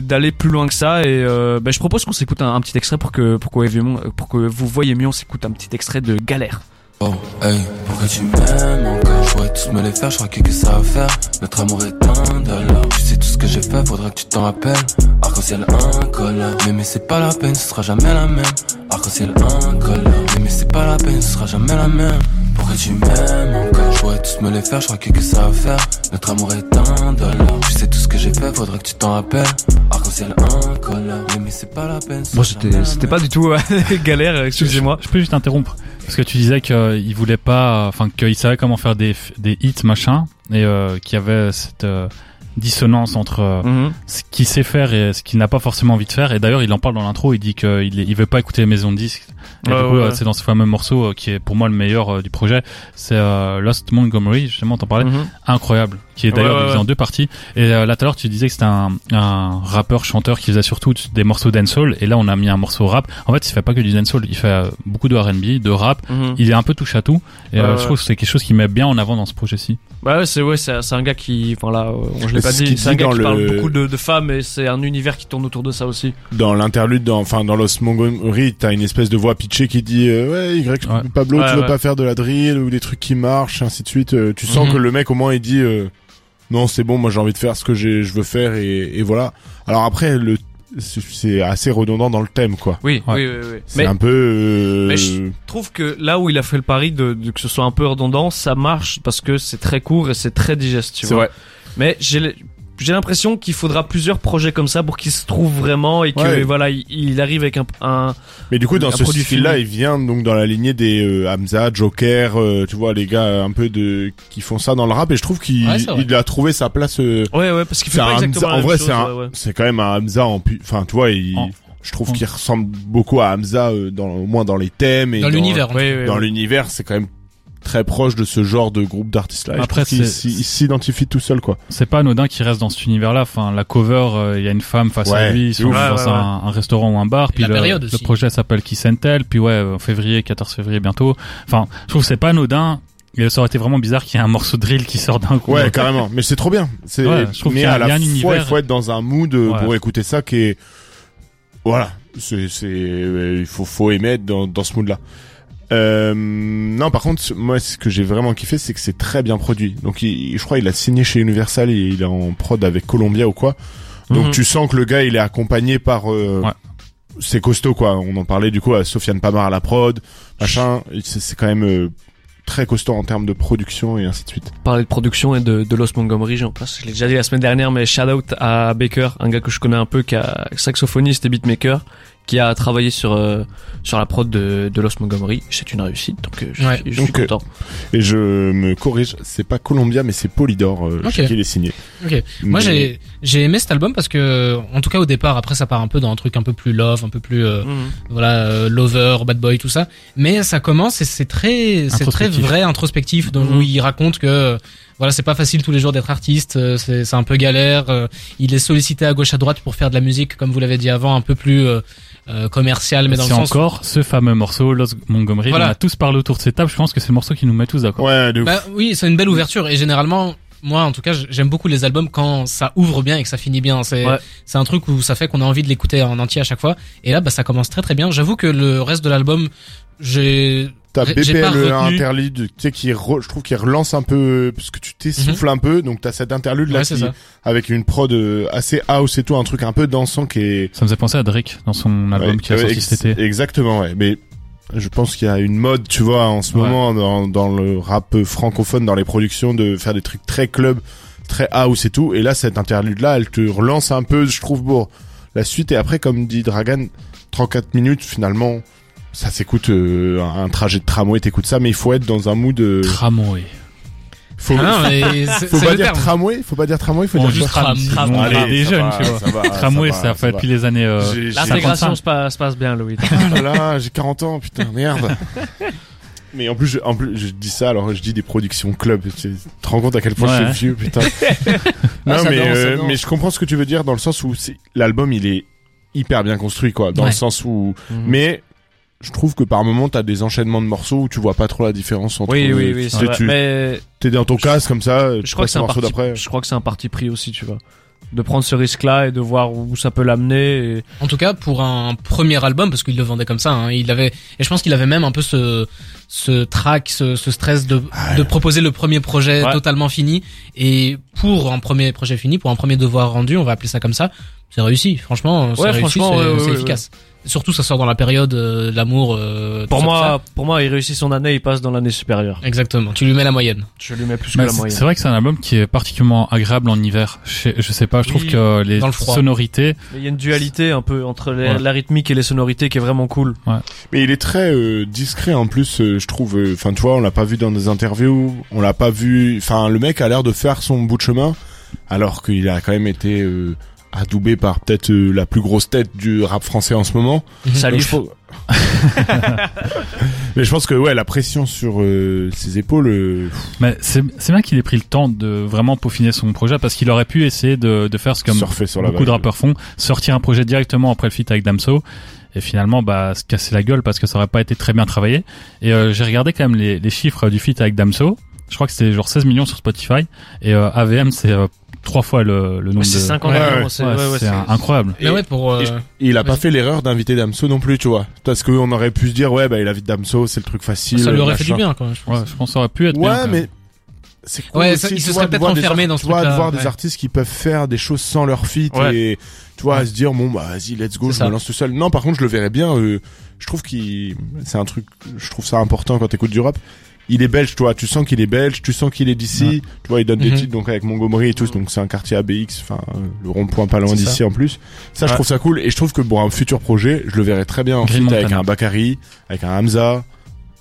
d'aller plus loin que ça. Et euh, ben, je propose qu'on s'écoute un, petit extrait pour que pour que, pour que vous voyez mieux. On s'écoute un petit extrait de Galère. Oh, hey, pourquoi tu m'aimes encore Je pourrais tous me les faire, je crois que, que ça va faire. Notre amour est indolore Tu sais tout ce que j'ai fait, faudra que tu t'en rappelles. Arc-en-ciel incolore. Mais mais c'est pas la peine, ce sera jamais la même. Arc-en-ciel incolore. Mais mais c'est pas la peine, ce sera jamais la même. Pourquoi tu m'aimes encore Je pourrais tous me les faire, je crois que, que ça va faire. Notre amour est indolore Tu sais tout ce que j'ai fait, faudra que tu t'en rappelles. Arc-en-ciel incolore. Mais mais c'est pas la peine ce Bon, sera c'était jamais la c'était même. pas du tout euh, Galère. Excusez-moi. Je peux juste interrompre parce que tu disais qu'il voulait pas, enfin qu'il savait comment faire des des hits machin et euh, qu'il y avait cette euh, dissonance entre euh, Mhm. ce qu'il sait faire et ce qu'il n'a pas forcément envie de faire. Et d'ailleurs, il en parle dans l'intro. Il dit qu'il il veut pas écouter les maisons de disques. Et Ouais, du coup, ouais, euh, c'est dans ce fameux morceau euh, qui est pour moi le meilleur euh, du projet. C'est euh, Lost Montgomery. Justement, t'en parlais. Mhm. Incroyable. Qui est Ouais, d'ailleurs ouais, divisé ouais. en deux parties. Et euh, là, tout à l'heure, tu disais que c'était un, un rappeur chanteur qui faisait surtout des morceaux dancehall. Et là, on a mis un morceau rap. En fait, il fait pas que du dancehall. Il fait euh, beaucoup de R&B, de rap. Mhm. Il est un peu touche à tout. Et Ouais, euh, ouais. je trouve que c'est quelque chose qui met bien en avant dans ce projet-ci. Bah ouais, c'est ouais, c'est c'est un gars qui, voilà, euh, je l'ai Mais pas dit, c'est un gars qui parle le- beaucoup de, de femmes et c'est un univers qui tourne autour de ça aussi. Dans l'interlude, dans, enfin, dans Los Montgomery, t'as une espèce de voix pitchée qui dit, euh, ouais, Y, Ouais. Pablo, Ouais, tu veux pas faire de la drill ou des trucs qui marchent, ainsi de suite. Euh, tu sens Mhm. que le mec, au moins, il dit, euh, non, c'est bon, moi, j'ai envie de faire ce que je veux faire et, et voilà. Alors après, le, c'est- assez redondant dans le thème, quoi. Oui, Ouais. oui, oui, oui. C'est Mais un peu, euh, mais je- trouve que là où il a fait le pari de, de que ce soit un peu redondant, ça marche parce que c'est très court et c'est très digeste, tu c'est vois. vrai. Mais j'ai l'impression qu'il faudra plusieurs projets comme ça pour qu'il se trouve vraiment et que Ouais. voilà, il, il arrive avec un, un Mais du coup, dans ce style-là, fini. il vient donc dans la lignée des euh, Hamza, Joker, euh, tu vois, les gars un peu de qui font ça dans le rap. Et je trouve qu'il Ouais, il a trouvé sa place. euh, ouais ouais parce qu'il fait pas un exactement Hamza. la En même vrai, chose, c'est un, ouais, ouais. c'est quand même un Hamza en, pu- enfin, tu vois, il, En- je trouve en- qu'il ressemble beaucoup à Hamza euh, dans, au moins dans les thèmes et Dans l'univers. fait. ouais, Dans ouais. l'univers, c'est quand même très proche de ce genre de groupe d'artistes-là. Et je Après, trouve qu'il c'est- s'y- il s'identifie tout seul, quoi. C'est pas anodin qu'il reste dans cet univers-là. Enfin, la cover, euh, il y a une femme face à lui, ils sont ouf. dans Ouais, ouais, un, restaurant ou un bar. Puis la le, période le aussi. projet s'appelle Kiss and Tell. Puis ouais, en février, 14 février bientôt. Enfin, je trouve que c'est pas anodin. Et ça aurait été vraiment bizarre qu'il y ait un morceau de drill qui sort d'un coup. Ouais, carrément. Mais c'est trop bien. C'est, Ouais, je trouve mais qu'il y a- à la il y a un fois, univers- il faut être dans un mood euh, Ouais. pour écouter ça qui est, voilà. C'est, c'est, euh, il faut, faut aimer être dans, dans ce mood-là. Euh, non, par contre, moi, ce que j'ai vraiment kiffé, c'est que c'est très bien produit. Donc, il- je crois, il a signé chez Universal et il est en prod avec Columbia ou quoi. Donc, Mhm. tu sens que le gars, il est accompagné par, euh, Ouais. c'est costaud, quoi. On en parlait, du coup, à Sofiane Pamar à la prod, machin. C'est, quand même, euh, très costaud en termes de production et ainsi de suite. Parler de production et de, de Los Montgomery, j'en passe. Je l'ai déjà dit la semaine dernière, mais shout out à Baker, un gars que je connais un peu, qui a saxophoniste et beatmaker, qui a travaillé sur euh, sur la prod de, de Los Montgomery. C'est une réussite, donc euh, je, Ouais. je Donc, suis content. Et je me corrige, c'est pas Columbia, mais c'est Polydor euh, Ok. chez qui est signé. Ok. Moi Mais- j'ai j'ai aimé cet album parce que en tout cas au départ après ça part un peu dans un truc un peu plus love, un peu plus euh, Mhm. voilà euh, lover, bad boy tout ça. Mais ça commence et c'est très c'est très vrai introspectif donc, Mhm. où il raconte que euh, voilà c'est pas facile tous les jours d'être artiste, euh, c'est c'est un peu galère. euh, il est sollicité à gauche à droite pour faire de la musique comme vous l'avez dit avant un peu plus euh, euh, commercial mais dans le C'est sens encore ce fameux morceau, Los Montgomery. Voilà. On a tous parlé autour de cette table. Je pense que c'est le morceau qui nous met tous d'accord. Ouais, de ouf. Bah oui, c'est une belle ouverture et généralement moi en tout cas j'aime beaucoup les albums quand ça ouvre bien et que ça finit bien. C'est Ouais. c'est un truc où ça fait qu'on a envie de l'écouter en entier à chaque fois. Et là bah ça commence très très bien. J'avoue que le reste de l'album j'ai T'as j'ai pas BPL retenu. interlude, tu sais, qui re- je trouve qu'il relance un peu, parce que tu t'essouffles un peu, donc t'as cet interlude là Mhm. ouais, c'est qui, ça. avec une prod euh, assez house et tout, un truc un peu dansant qui est... Ça me faisait penser à Drake dans son album Ouais, qui a sorti cet été. Exactement, ouais. Mais je pense qu'il y a une mode, tu vois, en ce Ouais. moment dans, dans le rap francophone, dans les productions, de faire des trucs très club, très house et tout. Et là, cette interlude-là, elle te relance un peu, je trouve, beau. La suite, et après, comme dit Dragan, 34 minutes, finalement, ça s'écoute euh, un trajet de tramway, t'écoutes ça, mais il faut être dans un mood... euh, Tramway. faut, Ah non, mais faut pas dire terme. tramway, faut pas dire tramway, faut On dire tram. tram. On Allez, des jeunes, va, tu vois. ça va, Tramway, va, ça fait depuis les années euh, L'intégration 55. se passe, se passe bien, Louis. Oh là là, j'ai 40 ans, putain, merde. Mais en plus, je, en plus, je dis ça, alors je dis des productions club. Tu te rends compte à quel point Ouais. je suis vieux, putain. non, Ah, mais, danse, euh, mais je comprends ce que tu veux dire dans le sens où l'album, il est hyper bien construit, quoi. Dans Ouais. le sens où, Mhm. mais je trouve que par moment, t'as des enchaînements de morceaux où tu vois pas trop la différence entre. Oui, oui, oui, tu c'est tu Mais t'es dans ton casque comme ça, je crois que c'est un morceau parti, d'après. je crois que c'est un parti pris aussi, tu vois. De prendre ce risque-là et de voir où ça peut l'amener. Et... En tout cas, pour un premier album, parce qu'il le vendait comme ça, hein, il avait, et je pense qu'il avait même un peu ce, ce track, ce, ce stress de, de proposer le premier projet Ouais. totalement fini. Et pour un premier projet fini, pour un premier devoir rendu, on va appeler ça comme ça, c'est réussi. Franchement, c'est Ouais, réussi, c'est ouais, ouais, c'est ouais, efficace. Surtout, ça sort dans la période euh, de l'amour. euh, Pour moi, pour moi, il réussit son année, il passe dans l'année supérieure. exactement. Tu lui mets la moyenne. Je lui mets plus que la c'est moyenne. c'est vrai que c'est un album qui est particulièrement agréable en hiver. Je, sais- je sais pas, je trouve Oui, que les dans le froid. sonorités, il y a une dualité un peu entre les- Ouais. la rythmique et les sonorités qui est vraiment cool. Mais il est très euh, discret en plus, euh, je trouve. euh, Enfin, tu vois, on l'a pas vu dans des interviews, on l'a pas vu. Enfin, le mec a l'air de faire son bout de chemin, alors qu'il a quand même été euh, adoubé par peut-être euh, la plus grosse tête du rap français en ce moment. Salut. Donc, je pense- Mais je pense que ouais, la pression sur euh, ses épaules. euh, mais c'est c'est bien qu'il ait pris le temps de vraiment peaufiner son projet parce qu'il aurait pu essayer de, de faire ce surfer sur la beaucoup de rappeurs font, sortir un projet directement après le feat avec Damso et finalement bah se casser la gueule parce que ça aurait pas été très bien travaillé. Et euh, j'ai regardé quand même les, les chiffres du feat avec Damso. Je crois que c'était genre 16 millions sur Spotify et euh, AVM c'est euh, trois fois le, le nombre C'est de 50 Ouais, millions, ouais. c'est Ouais, incroyable. Mais ouais, pour, euh, Et je- Et il a pas fait l'erreur d'inviter Damso non plus, tu vois. Parce qu'on aurait pu se dire, ouais, bah, il invite Damso, c'est le truc facile. ça lui aurait fait du bien, quoi. Je pense. Ouais, je pense que ça aurait pu être bien, Ouais, quand même. mais c'est cool Ouais, aussi, ça- il se serait de peut-être voir des enfermé dans ce tu vois, de truc-là, voir des artistes qui peuvent faire des choses sans leur feat Ouais. et tu vois, Ouais. se dire bon bah vas-y, let's go, je ça. me lance tout seul. Non, par contre, je le verrais bien. euh, je trouve qu'il, c'est un truc, je trouve ça important quand t'écoutes du rap. Il est belge, toi. Tu sens qu'il est belge, tu sens qu'il est d'ici. Ouais. Tu vois, il donne des Mhm. titres donc avec Montgomery et tout. Donc c'est un quartier ABX, enfin euh, le rond-point pas loin d'ici en plus. Ça, je trouve ça cool et je trouve que pour un futur projet, je le verrais très bien en Green avec un Bakary, avec un Hamza.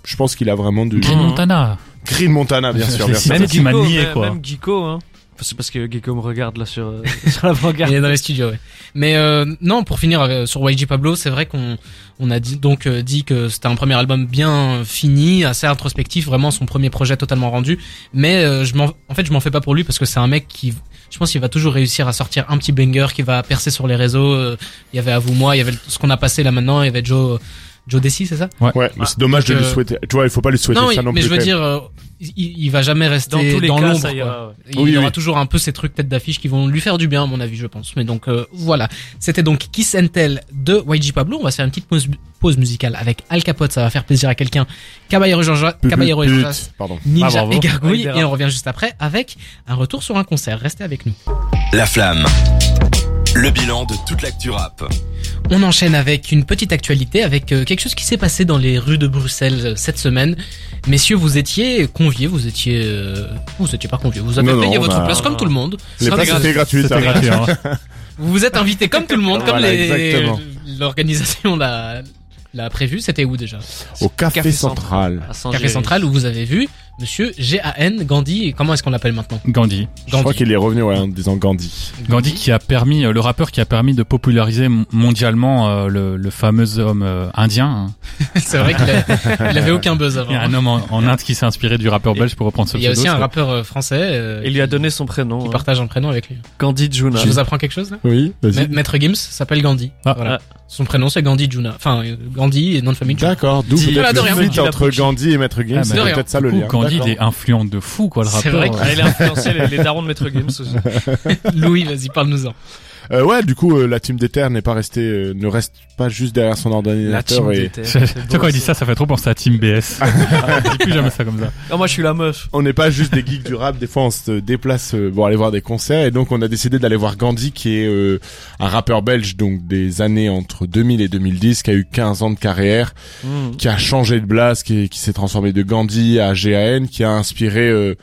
Je pense qu'il a vraiment du Green Montana. Green Montana, bien sûr. bien sûr. Même mais- quoi. Même Geeko, hein. C'est parce que Geeko me regarde là sur, euh, sur la regarde. Il est dans les studios, ouais. Mais euh, non, pour finir euh, sur YG Pablo, c'est vrai qu'on on a dit, donc euh, dit que c'était un premier album bien fini, assez introspectif, vraiment son premier projet totalement rendu. Mais euh, je m'en, en fait, je m'en fais pas pour lui parce que c'est un mec qui, je pense, qu'il va toujours réussir à sortir un petit banger qui va percer sur les réseaux. Euh, Il y avait à vous moi, il y avait ce qu'on a passé là maintenant, il y avait Joe. Joe Desi, c'est ça Ouais, mais c'est dommage de lui euh, souhaiter. Tu vois, il faut pas lui souhaiter Non, ça non mais plus. je veux dire, euh, il, il va jamais rester Dans tous les dans cas, l'ombre. ça quoi. ira. ouais. Il Oui, y aura oui. toujours un peu ces trucs tête d'affiche qui vont lui faire du bien, à mon avis, je pense. Mais donc euh, voilà, c'était donc Kiss and Tell de YG Pablo. On va se faire une petite pause, pause musicale avec Al Capote, ça va faire plaisir à quelqu'un. Caballero et. Ninja Ah, et Gargouille. Et on revient juste après avec un retour sur un concert. Restez avec nous. La flamme. Le bilan de toute l'actu rap. On enchaîne avec une petite actualité, avec euh, quelque chose qui s'est passé dans les rues de Bruxelles euh, cette semaine. Messieurs, vous étiez conviés, vous étiez, euh, vous étiez pas conviés, vous avez Non, payé non, votre bah, place comme tout le monde. Les places étaient gratuites. C'était hein. gratuit. hein. Vous vous êtes invités comme tout le monde, comme les l'organisation l'a l'a prévu. C'était où déjà? Au café, Café central. À. Café Central où vous avez vu Monsieur G.A.N. Gandhi. Comment est-ce qu'on l'appelle maintenant Gandhi. Je crois qu'il est revenu ouais, en disant Gandhi. Gandhi qui a permis, euh, le rappeur qui a permis de populariser mondialement euh, le, le fameux homme euh, indien. hein. C'est vrai qu'il avait aucun buzz avant. Il y a un homme en, en Inde qui s'est inspiré du rappeur belge pour reprendre ce Il y a aussi pseudo, un c'est- rappeur français euh, Il lui a donné son prénom. qui hein. partage un prénom avec lui. Gandhi Juna. Je vous apprends quelque chose là Oui, vas-y. Maître Gims s'appelle Gandhi. Ah. Voilà. Ah. Son prénom c'est Gandhi Juna. Enfin Gandhi et nom de famille Juna. D'accord, d'où peut-être entre Gandhi et Maître Gims, Ah, c'est bah, peut-être ça le Du lien. Gandhi, il est influent de fou, quoi, le C'est rappeur. vrai que- euh. Ah, il a influencé les, les darons de Maître Games aussi. Louis, vas-y, parle-nous-en. Euh, ouais, du coup, euh, la team terres n'est pas restée, euh, ne reste pas juste derrière son La ordinateur team et. Tu sais quand il dit ça. ça, fait trop penser à Team BS. Je dis plus jamais ça comme ça. Ah, moi, je suis la meuf. on n'est pas juste des geeks du rap. Des fois, on se déplace euh, pour aller voir des concerts et donc on a décidé d'aller voir Gandhi, qui est euh, un rappeur belge, donc des années entre 2000 et 2010, qui a eu 15 ans de carrière, Hmm. qui a changé de blase, qui, qui s'est transformé de Gandhi à GAN, qui a inspiré.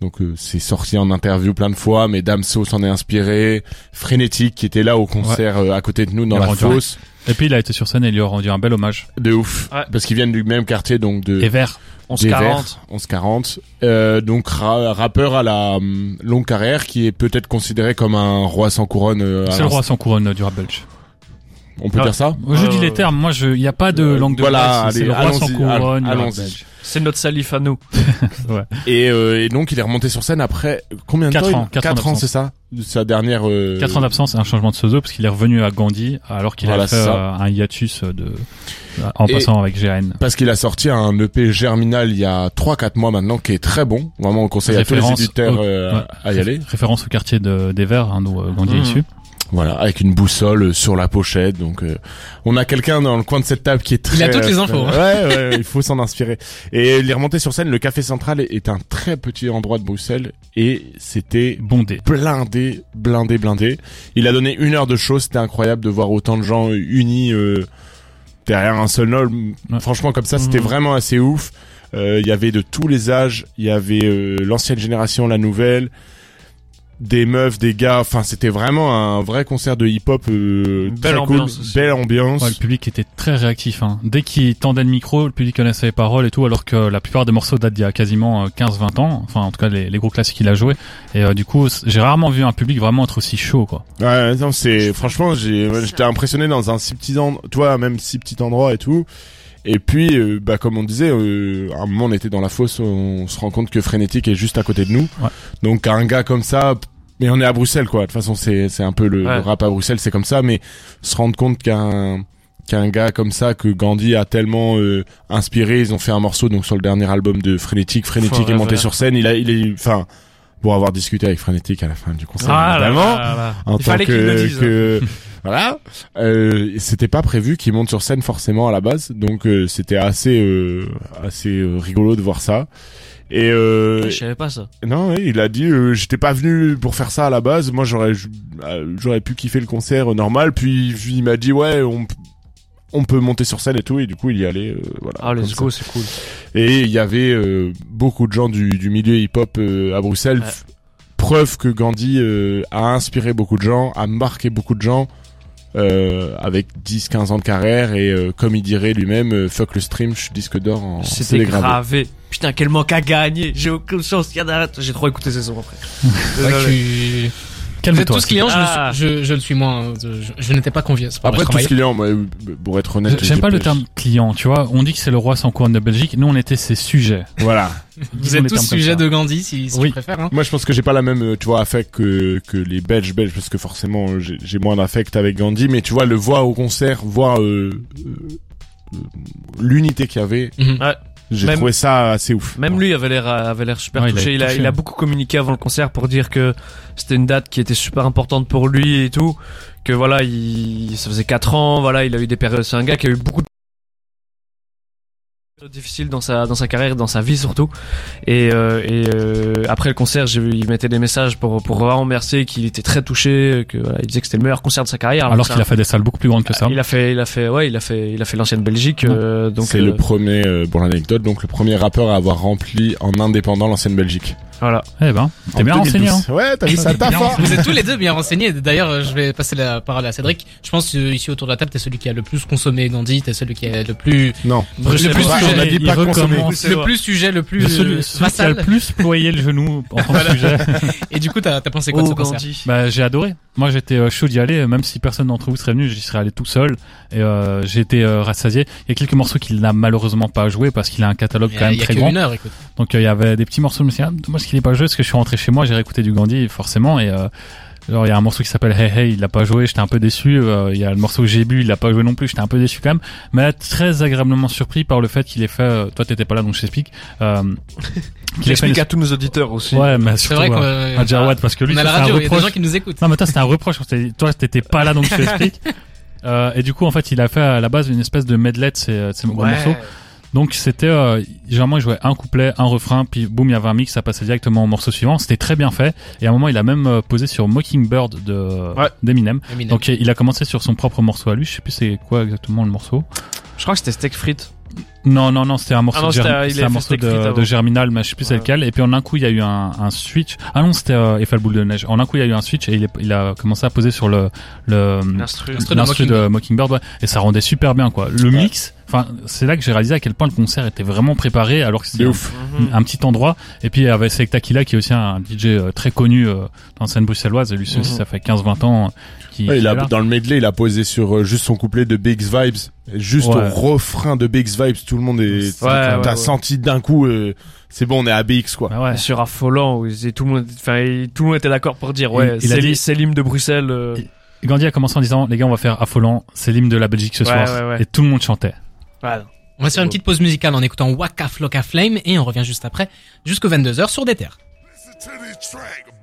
Donc euh, c'est sorti en interview plein de fois, mais Damso s'en est inspiré, Frénétique qui était là au concert euh, à côté de nous dans Il la un- fosse, Et puis il a été sur scène et il lui a rendu un bel hommage. de ouf, Ouais. parce qu'ils viennent du même quartier donc de Et vert. On se des 40. Verts, 1140. Euh, donc ra- rappeur à la hum, longue carrière qui est peut-être considéré comme un roi sans couronne. euh, C'est le roi sans couronne euh, du rap belge. On peut Ah. dire ça Je Euh, dis les termes, moi je, il y a pas de langue de Voilà, bois, c'est allez, le roi sans couronne. C'est notre salif à nous. et, euh, et donc il est remonté sur scène après combien de Quatre temps ans, il- quatre Quatre ans ans, c'est ça? De Sa dernière. Euh... 4 ans d'absence et un changement de pseudo parce qu'il est revenu à Gandhi alors qu'il Voilà, a fait euh, un hiatus de en Et- passant avec GAN. Parce qu'il a sorti un EP Germinal il y a 3-4 mois maintenant qui est très bon. Vraiment on conseille à tous les Référence éditeurs au- euh, ouais. à y aller. Référence au quartier de, des Verts, hein, d'où euh, Gandhi est Mhm. issu. Voilà, avec une boussole euh, sur la pochette. Donc euh, on a quelqu'un dans le coin de cette table qui est très. Il a toutes les infos, hein. Ouais, ouais, il faut s'en inspirer. Et il est remonté sur scène. Le Café Central est un très petit endroit de Bruxelles et c'était Bondé. blindé, blindé, blindé. Il a donné une heure de show. C'était incroyable de voir autant de gens unis euh, derrière un seul. Ouais. Franchement, comme ça, c'était Mhm. vraiment assez ouf. Euh, Il y avait de tous les âges. Il y avait euh, l'ancienne génération, la nouvelle des meufs, des gars. Enfin, c'était vraiment un vrai concert de hip-hop. Euh, belle cool. Belle ambiance. Ouais, le public était très réactif. Hein. Dès qu'il tendait le micro, le public connaissait les paroles et tout, alors que la plupart des morceaux datent d'il y a quasiment euh, 15-20 ans. Enfin, en tout cas, les, les gros classiques qu'il a joué. Et euh, du coup, j'ai rarement vu un public vraiment être aussi chaud, quoi. Ouais, non, c'est franchement, j'ai j'étais impressionné dans un si petit endroit, tu vois, même si petit endroit et tout. Et puis, euh, bah comme on disait, euh, à un moment on était dans la fosse, on se rend compte que Frénétique est juste à côté de nous. Ouais. Donc un gars comme ça, mais on est à Bruxelles quoi. De toute façon, c'est c'est un peu le, Ouais. le rap à Bruxelles, c'est comme ça. Mais se rendre compte qu'un qu'un gars comme ça que Gandhi a tellement euh, inspiré, ils ont fait un morceau donc sur le dernier album de Frénétique. Frénétique est monté sur scène, il a il est enfin pour avoir discuté avec Frénétique à la fin du concert Ah évidemment là là. en Il tant fallait que, le dise. que- voilà euh, c'était pas prévu qu'il monte sur scène forcément à la base donc euh, c'était assez euh, assez euh, rigolo de voir ça et euh, Je savais pas ça. non oui, il a dit euh, j'étais pas venu pour faire ça à la base moi j'aurais euh, j'aurais pu kiffer le concert normal puis il m'a dit ouais on on peut monter sur scène et tout et du coup il y allait euh, voilà Ah, let's go, c'est cool. et il y avait euh, beaucoup de gens du, du milieu hip-hop euh, à Bruxelles. Ouais. Preuve que Gandhi euh, a inspiré beaucoup de gens, a marqué beaucoup de gens euh, avec 10-15 ans de carrière et euh, comme il dirait lui-même, euh, fuck le stream, je suis disque d'or en C'était gravé. Putain, quel manque à gagner. J'ai aucune chance qu'il y en a. J'ai trop écouté ces sons après. Vous êtes tous clients, je, le suis- Ah. je, je le suis moins. hein. Je, je n'étais pas convié. pas Après vrai, tout je ce client, moi, euh, pour être honnête, J'aime j'ai pas le terme client, tu vois. On dit que c'est le roi sans couronne de Belgique. Nous, on était ses sujets. Voilà. Vous êtes tous sujets de Gandhi, si, si Oui. tu préfères. Hein. Moi, je pense que j'ai pas la même, euh, tu vois, affect que que les Belges belges parce que forcément euh, j'ai moins d'affect avec Gandhi, mais tu vois le voir au concert, voir euh, euh, euh, l'unité qu'il y avait, Mhm. Ouais. J'ai Même- trouvé ça assez ouf. Même lui avait l'air avait l'air super Ouais, il a touché. Il a, touché. il a beaucoup communiqué avant le concert pour dire que c'était une date qui était super importante pour lui et tout. Que voilà, il ça faisait quatre ans. Voilà, il a eu des périodes. C'est un gars qui a eu beaucoup de difficile dans sa dans sa carrière, dans sa vie surtout. Et, euh, et euh, après le concert, j'ai vu, il mettait des messages pour pour vraiment remercier qu'il était très touché, que voilà, il disait que c'était le meilleur concert de sa carrière. Alors qu'il a fait des salles beaucoup plus grandes que ça. il a fait il a fait ouais, il a fait il a fait l'ancienne Belgique Ouais. euh, donc C'est euh, le premier, euh, pour l'anecdote, donc le premier rappeur à avoir rempli en indépendant l'ancienne Belgique. Voilà. Eh ben, t'es En bien renseigné, hein. 2012. Ouais, t'as vu ça, Bien taf, hein. Vous êtes tous les deux bien renseignés. D'ailleurs, euh, je vais passer la parole à Cédric. Je pense que ici autour de la table, t'es celui qui a le plus consommé Gandhi, t'es celui qui a le plus, Non. le plus sujet, on a dit pas recommence. le plus sujet, le plus Le celui, euh, celui qui a vassal. le plus ployé le genou en tant que sujet. Et du coup, t'as pensé quoi de ce Oh, concert Gandhi. Bah, j'ai adoré. Moi, j'étais euh, chaud d'y aller, même si personne d'entre vous serait venu, j'y serais allé tout seul. Et euh, j'ai été euh, rassasié. Il y a quelques morceaux qu'il n'a malheureusement pas joué parce qu'il a un catalogue quand même il y a très grand. une heure, écoute. Donc euh, il y avait des petits morceaux. Je me qu'il ait pas joué parce que je suis rentré chez moi, j'ai réécouté du Gandhi forcément. Et euh, alors il y a un morceau qui s'appelle Hey Hey, il l'a pas joué, j'étais un peu déçu. Euh, Il y a le morceau J'ai bu, il l'a pas joué non plus, j'étais un peu déçu quand même. Mais très agréablement surpris par le fait qu'il ait fait. euh, toi t'étais pas là donc je t'explique. Euh, qu'il ait fait J'explique une- à tous nos auditeurs aussi. Ouais, mais C'est surtout vrai euh, à Jawad parce que lui on a la ça, c'est un radio, il y a des reproche. gens qui nous écoutent. Non, mais toi, c'était un reproche. Toi, t'étais pas là, donc je t'explique. Euh, et du coup, en fait, il a fait à la base une espèce de medley de ces, de ces gros morceaux. Donc, c'était, euh, généralement, il jouait un couplet, un refrain, puis boum, il y avait un mix, ça passait directement au morceau suivant. C'était très bien fait. Et à un moment, il a même euh, posé sur Mockingbird de, Ouais. d'Eminem. Eminem. Donc, il a commencé sur son propre morceau à lui. Je sais plus c'est quoi exactement le morceau. Je crois que c'était steak frites. Non, non, non, c'était un morceau, Ah non, de, un morceau de, Germinal, mais je sais plus c'est Ouais. lequel. Et puis en un coup, il y a eu un, un switch. Ah non, c'était euh, Eiffel Boule de Neige. En un coup, il y a eu un switch et il, est- il a commencé à poser sur le, le, L'instru. De l'instru de Mockingbird, ouais. Et ça rendait super bien, quoi. Le mix, enfin, c'est là que j'ai réalisé à quel point le concert était vraiment préparé, alors que C'est c'était. Mhm. un, un petit endroit. Et puis, il y avait Sektaqila, qui est aussi un DJ euh, très connu euh, dans la scène bruxelloise. Et lui aussi, Mhm. ça fait 15-20 ans euh, il a, est là. dans le medley, il a posé sur juste son couplet de Big's Vibes. Juste Ouais. au refrain de Big's Vibes, tout le monde est, Ouais, ouais, t'as ouais. senti d'un coup, euh, c'est bon, on est à BX, quoi. Bah ouais. Sur affolant, tout le monde, enfin, tout le monde était d'accord pour dire, ouais, c'est l'hymne de Bruxelles. euh, Gandhi a commencé en disant, les gars, on va faire affolant. C'est l'hymne de la Belgique ce Ouais, soir. ouais, ouais. Et tout le monde chantait. Voilà. On va se faire une petite pause musicale en écoutant Waka Flocka Flame et on revient juste après, jusqu'aux 22h sur des terres.